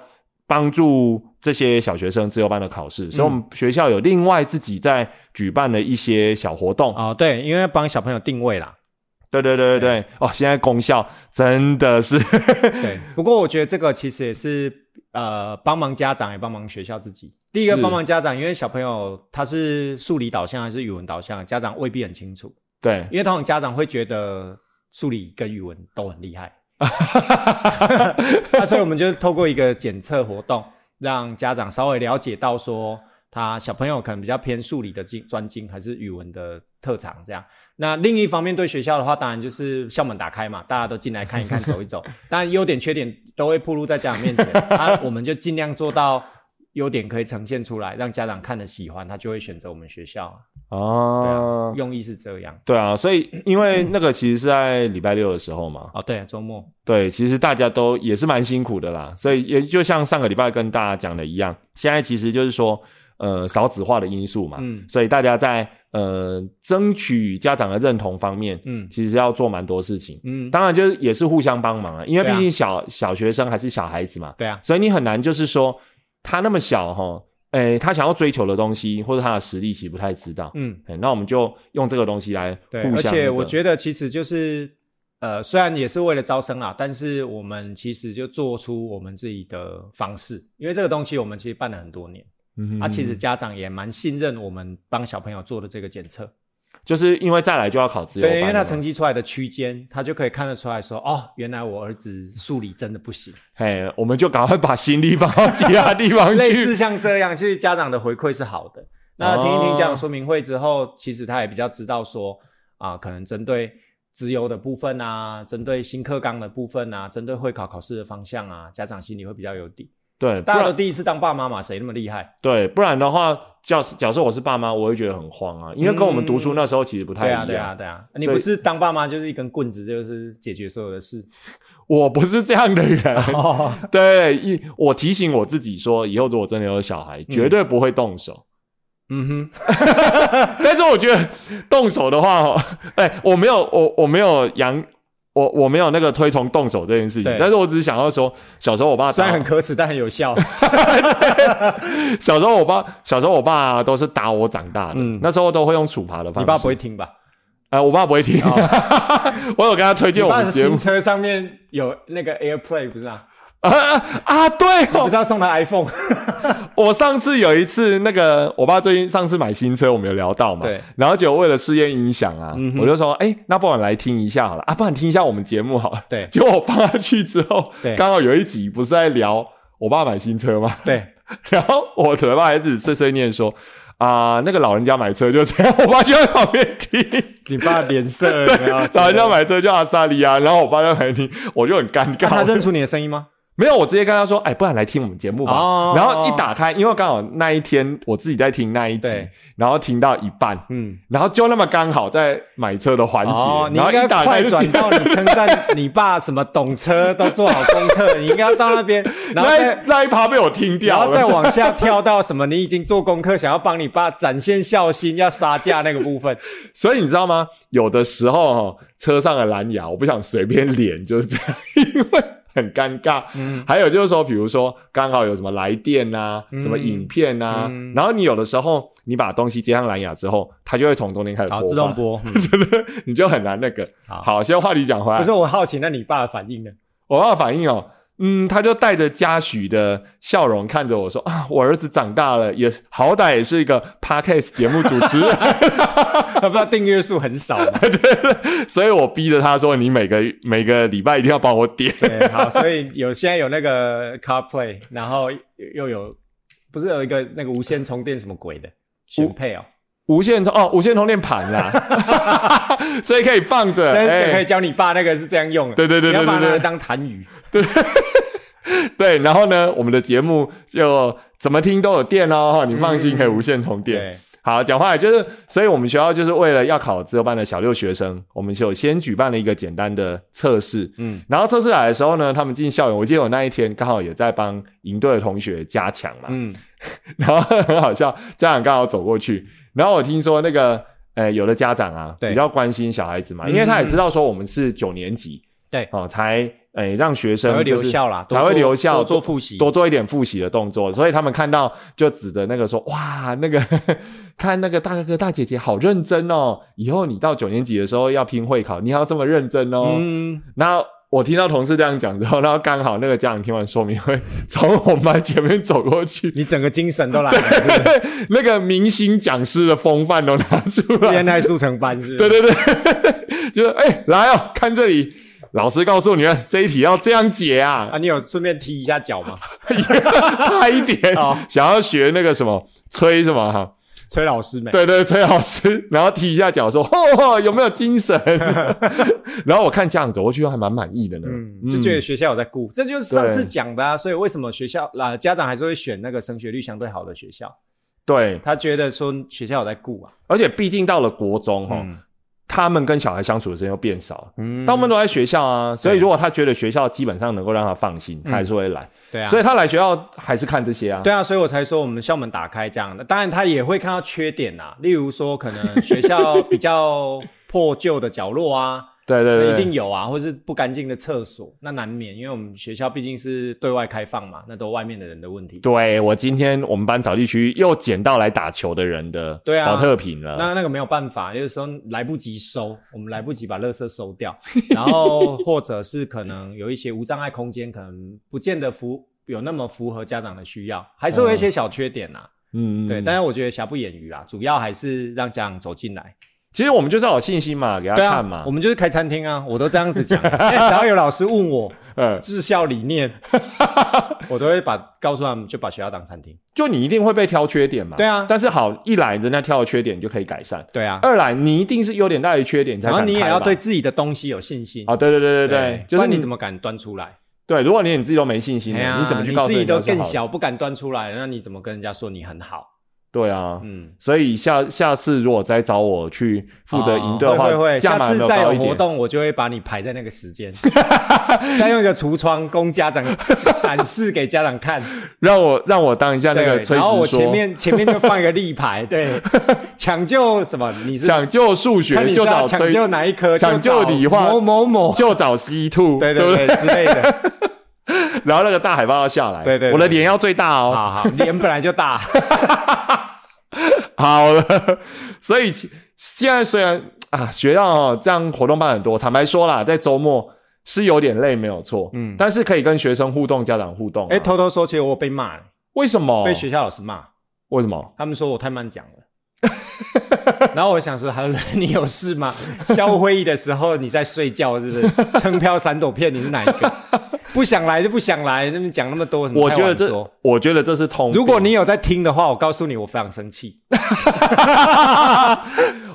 帮助这些小学生自由班的考试，所以我们学校有另外自己在举办了一些小活动。哦，对，因为要帮小朋友定位啦。对对对对对，哦，现在功效真的是对，不过我觉得这个其实也是呃帮忙家长也帮忙学校自己。第一个是帮忙家长，因为小朋友他是数理导向还是语文导向，家长未必很清楚，对，因为通常家长会觉得数理跟语文都很厉害。那 所以我们就透过一个检测活动，让家长稍微了解到说，他小朋友可能比较偏数理的精专精，还是语文的特长这样。那另一方面，对学校的话，当然就是校门打开嘛，大家都进来看一看、走一走。当然，优点缺点都会暴露在家长面前，啊，我们就尽量做到优点可以呈现出来，让家长看了喜欢，他就会选择我们学校。啊哦啊，，用意是这样。对啊，所以因为那个其实是在礼拜六的时候嘛，哦，对，周末，对，其实大家都也是蛮辛苦的啦，所以也就像上个礼拜跟大家讲的一样，现在其实就是说，呃，少子化的因素嘛，嗯所以大家在呃争取家长的认同方面，嗯其实要做蛮多事情。嗯，当然就是也是互相帮忙啊，因为毕竟小、小学生还是小孩子嘛，对啊，所以你很难就是说他那么小哈，诶，他想要追求的东西或者他的实力其实不太知道，嗯。诶那我们就用这个东西来，互相、而且我觉得其实就是呃，虽然也是为了招生啦，但是我们其实就做出我们自己的方式，因为这个东西我们其实办了很多年，嗯哼啊，其实家长也蛮信任我们帮小朋友做的这个检测，就是因为再来就要考自由班对，因为他成绩出来的区间，他就可以看得出来说，哦，原来我儿子数理真的不行，嘿，我们就赶快把心力放到其他地方去。类似像这样，其实家长的回馈是好的。那听一听家哦长说明会之后，其实他也比较知道说啊、可能针对资优的部分啊，针对新课纲的部分啊，针对会考考试的方向啊，家长心里会比较有底。对，不大家都第一次当爸妈嘛，谁那么厉害？对，不然的话，假设假设我是爸妈，我会觉得很慌啊，因为跟我们读书那时候其实不太一对啊，样。对啊，对啊，你不是当爸妈就是一根棍子，就是解决所有的事。我不是这样的人。哦，对，一我提醒我自己说，以后如果真的有小孩，绝对不会动手。嗯哼 但是我觉得动手的话，哦，哎，我没有，我我没有扬，我我没有那个推崇动手这件事情。但是我只是想要说，小时候我爸，虽然很可耻，但很有效。小时候我爸小时候我爸都是打我长大的，嗯那时候都会用处罚的方式。你爸不会听吧？呃，我爸不会听，我有跟他推荐我们节目新车上面有那个 AirPlay 不是啊？啊啊啊！对哦不是，要送他 iPhone？我上次有一次那个我爸最近上次买新车，我们有聊到嘛，对，然后就为了试验音响啊，嗯我就说，哎、那不然来听一下好了啊，不然听一下我们节目好了。对 结果我放下去之后，刚好有一集不是在聊我爸买新车吗？对，然后我的爸还只碎碎念说。啊、那个老人家买车就这样，我爸就在旁边听。你爸脸色对？老人家买车叫阿萨利亚，然后我爸就在旁边听，我就很尴尬。那他认出你的声音吗？没有，我直接跟他说，哎，不然来听我们节目吧。哦然后一打开，因为刚好那一天我自己在听那一集，然后听到一半，嗯，然后就那么刚好在买车的环节，哦，你然后一打开转到你称赞你爸什么懂车，都做好功课，你应该要到那边，然后那再那一趴被我听掉然，后再往下 跳到什么你已经做功课，想要帮你爸展现孝心，要杀价那个部分。所以你知道吗？有的时候哦，车上的蓝牙我不想随便连，就是这样，因为很尴尬。嗯，还有就是说，比如说刚好有什么来电啊，嗯什么影片啊，嗯然后你有的时候你把东西接上蓝牙之后，它就会从中间开始好，播，自动，播。嗯 真的你就很难那个。好，好，先话题讲回来不，是我好奇，那你爸的反应呢？我爸的反应哦，嗯，他就带着嘉许的笑容看着我说啊，我儿子长大了，也好歹也是一个 podcast 节目主持人，他不知道订阅数很少嘛？所以我逼着他说，你每个每个礼拜一定要帮我点。对，好，所以有现在有那个 CarPlay，然后又有不是有一个那个无线充电什么鬼的选配哦，无线充哦，无线充电盘啦，所以可以放着，现在就可哎以教你爸那个是这样用的，对对对对你要把它对对拿来当痰盂。对，然后呢，我们的节目就怎么听都有电哦，哈你放心，可以无线充电。对，好，讲话就是，所以我们学校就是为了要考自由班的小六学生，我们就先举办了一个简单的测试。嗯，然后测试来的时候呢，他们进校园，我记得我那一天刚好也在帮营队的同学加强嘛，嗯，然后很好笑，家长刚好走过去，然后我听说那个，呃，有的家长啊比较关心小孩子嘛，嗯因为他也知道说我们是九年级，对。哦，才诶让学才会生就是留校啦，才会留校多做复习，多做一点复习的动作，所以他们看到就指着那个说：“哇，那个看那个大哥哥大姐姐好认真哦，以后你到九年级的时候要拼会考，你要这么认真哦。嗯，然后我听到同事这样讲之后，然后刚好那个家长听完说明会，从我们班前面走过去，你整个精神都来了，那个明星讲师的风范都拿出来。恋爱速成班是？对对对，就是哎、来哦，看这里，老师告诉你们这一题要这样解啊啊，，你有顺便踢一下脚吗？差一点哦想要学那个什么崔什么哈，崔老师没？对对，崔老师，然后踢一下脚说，哦、有没有精神？然后我看家长走过去还蛮满意的呢，嗯，就觉得学校有在顾，这就是上次讲的啊。所以为什么学校啊家长还是会选那个升学率相对好的学校？对，他觉得说学校有在顾啊。而且毕竟到了国中哈、嗯他们跟小孩相处的时间又变少了。嗯大部分都在学校啊，所以如果他觉得学校基本上能够让他放心，他还是会来。对啊，所以他来学校还是看这些啊。对啊，所以我才说我们校门打开这样的。当然，他也会看到缺点呐，例如说可能学校比较破旧的角落啊，对对对，一定有啊，或是不干净的厕所，那难免，因为我们学校毕竟是对外开放嘛，那都外面的人的问题。对我今天我们班早地区又捡到来打球的人的对啊保特品了。那那个没有办法，有的时候来不及收，我们来不及把垃圾收掉，然后或者是可能有一些无障碍空间，可能不见得符有那么符合家长的需要，还是会有一些小缺点呐、嗯，对，但是我觉得瑕不掩瑜啦，主要还是让家长走进来。其实我们就是要有信心嘛，给他看嘛。我们就是开餐厅啊，我都这样子讲。现在只要有老师问我呃，治校理念，我都会把告诉他们，就把学校当餐厅。就你一定会被挑缺点嘛。对啊但是好，一来人家挑的缺点你就可以改善，对啊，二来你一定是优点大于缺点，才然后你也要对自己的东西有信心。啊，对对对对对，不就是你怎么敢端出来？对？如果你连你自己都没信心你怎么去告诉你自己都？更小，不敢端出来，那你怎么跟人家说你很好？对啊，嗯，所以下下次如果再找我去负责营队的话，下次再？有活动，我就会把你排在那个时间，再用一个橱窗供家长展示给家长看。让我让我当一下那对个，崔然后我，前面前面就放一个立牌，对，抢救什么？你是抢救数看学你就找抢救哪一科？抢救理化某某某，就找 C two，对不对对之类的。然后那个大海报要下来，对对对我的脸要最大哦。好好，脸本来就大，好了，所以其现在虽然啊学校哦这样活动办很多，坦白说啦，在周末是有点累，没有错，嗯但是可以跟学生互动、家长互动、啊。哎，偷偷说，其实我有被骂，为什么？被学校老师骂，为什么？他们说我太慢讲了。然后我想说，他说你有事吗？校务会议的时候你在睡觉是不是？撑飘闪躲片你是哪一个？不想来就不想来，那么讲那么多，我觉得这我觉得这是通病。如果你有在听的话，我告诉你，我非常生气。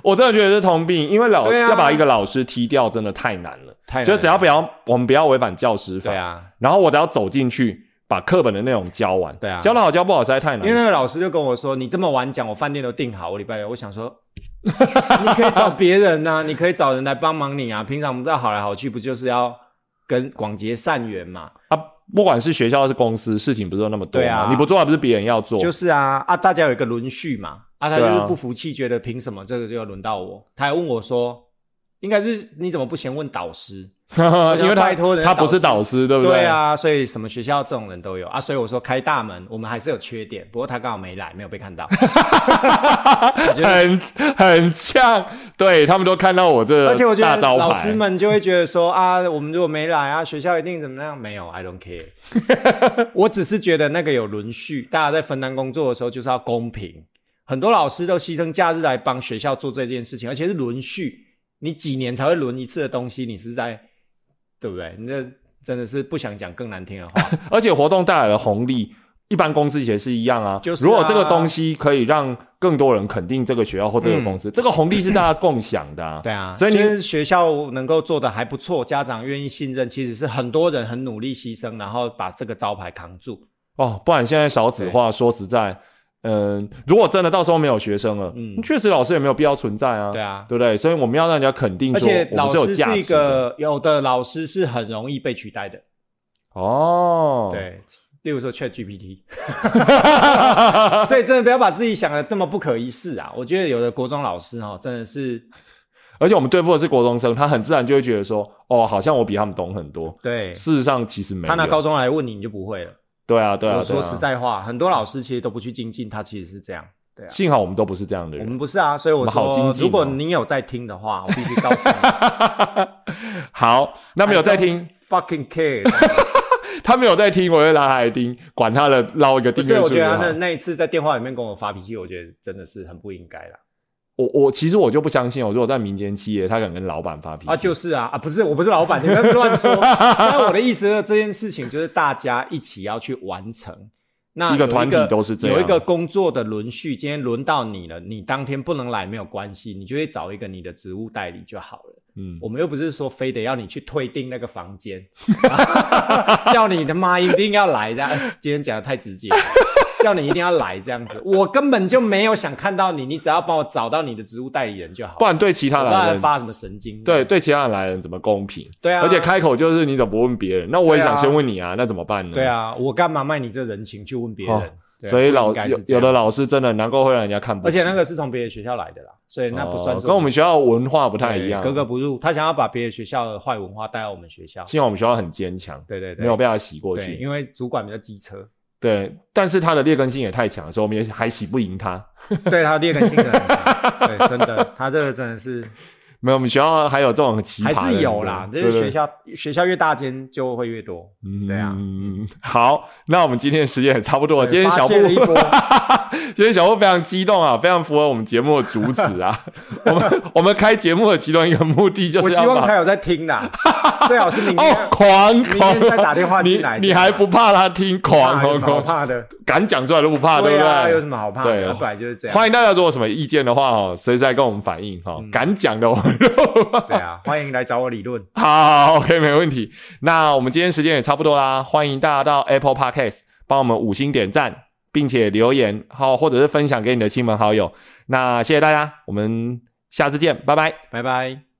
我真的觉得是通病，因为老、啊要把一个老师踢掉，真的太难了。太难就只要不要我们不要违反教师法，对啊，然后我只要走进去把课本的内容教完，对啊教的好教不好实在太难因为那了。个老师就跟我说：“你这么晚讲，我饭店都订好，我礼拜六。”我想说，你可以找别人呐、你可以找人来帮忙你啊。平常我们在好来好去，不就是要跟广结善缘嘛？啊，不管是学校还是公司，事情不是都那么多啊你不做还不是别人要做？就是啊啊，大家有一个轮序嘛。啊，他就对啊是不服气，觉得凭什么这个就要轮到我？他还问我说：“应该是你怎么不先问导师？” 因为他拜托人他不是导师，对不对？对，啊，所以什么学校这种人都有啊。所以我说开大门，我们还是有缺点，不过他刚好没来，没有被看到。很 很像，对他们都看到我这而且我觉得老师们就会觉得说啊，我们如果没来啊，学校一定怎么样？没有，I don't care。我只是觉得那个有轮序，大家在分担工作的时候就是要公平。很多老师都牺牲假日来帮学校做这件事情，而且是轮序。你几年才会轮一次的东西，你是在对不对？你这真的是不想讲更难听的话。而且活动带来的红利，一般公司也是一样啊。就是啊如果这个东西可以让更多人肯定这个学校或这个公司，这个红利是大家共享的、啊。对啊，所以学校能够做的还不错，家长愿意信任，其实是很多人很努力牺牲，然后把这个招牌扛住。哦，不然现在少子化，说实在，嗯、如果真的到时候没有学生了，嗯确实老师也没有必要存在啊。对啊对不对？所以我们要让人家肯定说，而且老师是一。个有的老师是很容易被取代的，哦，，对，例如说 Chat GPT，所以真的不要把自己想的这么不可一世啊！我觉得有的国中老师哦，真的是而且我们对付的是国中生，他很自然就会觉得说，哦，好像我比他们懂很多。对，事实上其实没有。他拿高中来问你，你就不会了。对啊，对啊，我说实在话，很多老师其实都不去精进，他其实是这样。对啊，幸好我们都不是这样的人我人。们不是啊，所以我我好精说，如果你有在听的话，我必须告诉你，好，那没有在听，fucking care？他没有在听，我会拉他来听，管他的，捞一个订不是，我觉得他那。那一次在电话里面跟我发脾气，我觉得真的是很不应该啦。我我其实我就不相信我，如果在民间企业，他敢跟老板发脾气啊，就是啊，啊，不是，我不是老板，你们乱说。但我的意思是，这件事情就是大家一起要去完成。那一个团体都是这样有一个工作的轮序，今天轮到你了，你当天不能来没有关系，你就会找一个你的职务代理就好了。嗯，我们又不是说非得要你去退订那个房间，叫你他妈一定要来这样。今天讲的太直接了，叫你一定要来这样子，我根本就没有想看到你，你只要帮我找到你的职务代理人就好。不然对其他来人，然发什么神经？对对其他人来人怎么公平？对啊，而且开口就是你怎么不问别人？那我也想先问你啊，那怎么办呢？对，啊，我干嘛卖你这人情去问别人？哦对啊所以老有的老师真的难怪会让人家看不起，而且那个是从别的学校来的啦，所以那不算跟我们学校文化不太一样。格格不入。他想要把别的学校的坏文化带到我们学校，幸好我们学校很坚强，对对对，没有被他洗过，去。因为主管比较机车，对，但是他的劣根性也太强，所以我们也还洗不赢他。对他劣根性很强，对，真的，他这个真的是没有，我们学校还有这种奇葩的还，是有啦，就是学校学校越大间就会越多，嗯对啊好，那我们今天的时间也差不多了。今天小布 今天小布非常激动啊，非常符合我们节目的主旨啊。我们我们开节目的其中一个目的就是我希望他有在听啦，最好是明天哦狂明狂天再打电话进来你你还不怕他听狂狂狂，怕的？敢讲出来都不怕，对不对啊，有什？么好怕对的？他本来就是这样。欢迎大家如果有什么意见的话哦，随时来跟我们反映哈。嗯敢讲的 对啊，欢迎来找我理论。好，OK，没问题。那我们今天时间也差不多啦，欢迎大家到 Apple Podcast 帮我们五星点赞，并且留言，好，或者是分享给你的亲朋好友。那谢谢大家，我们下次见，拜拜。拜拜。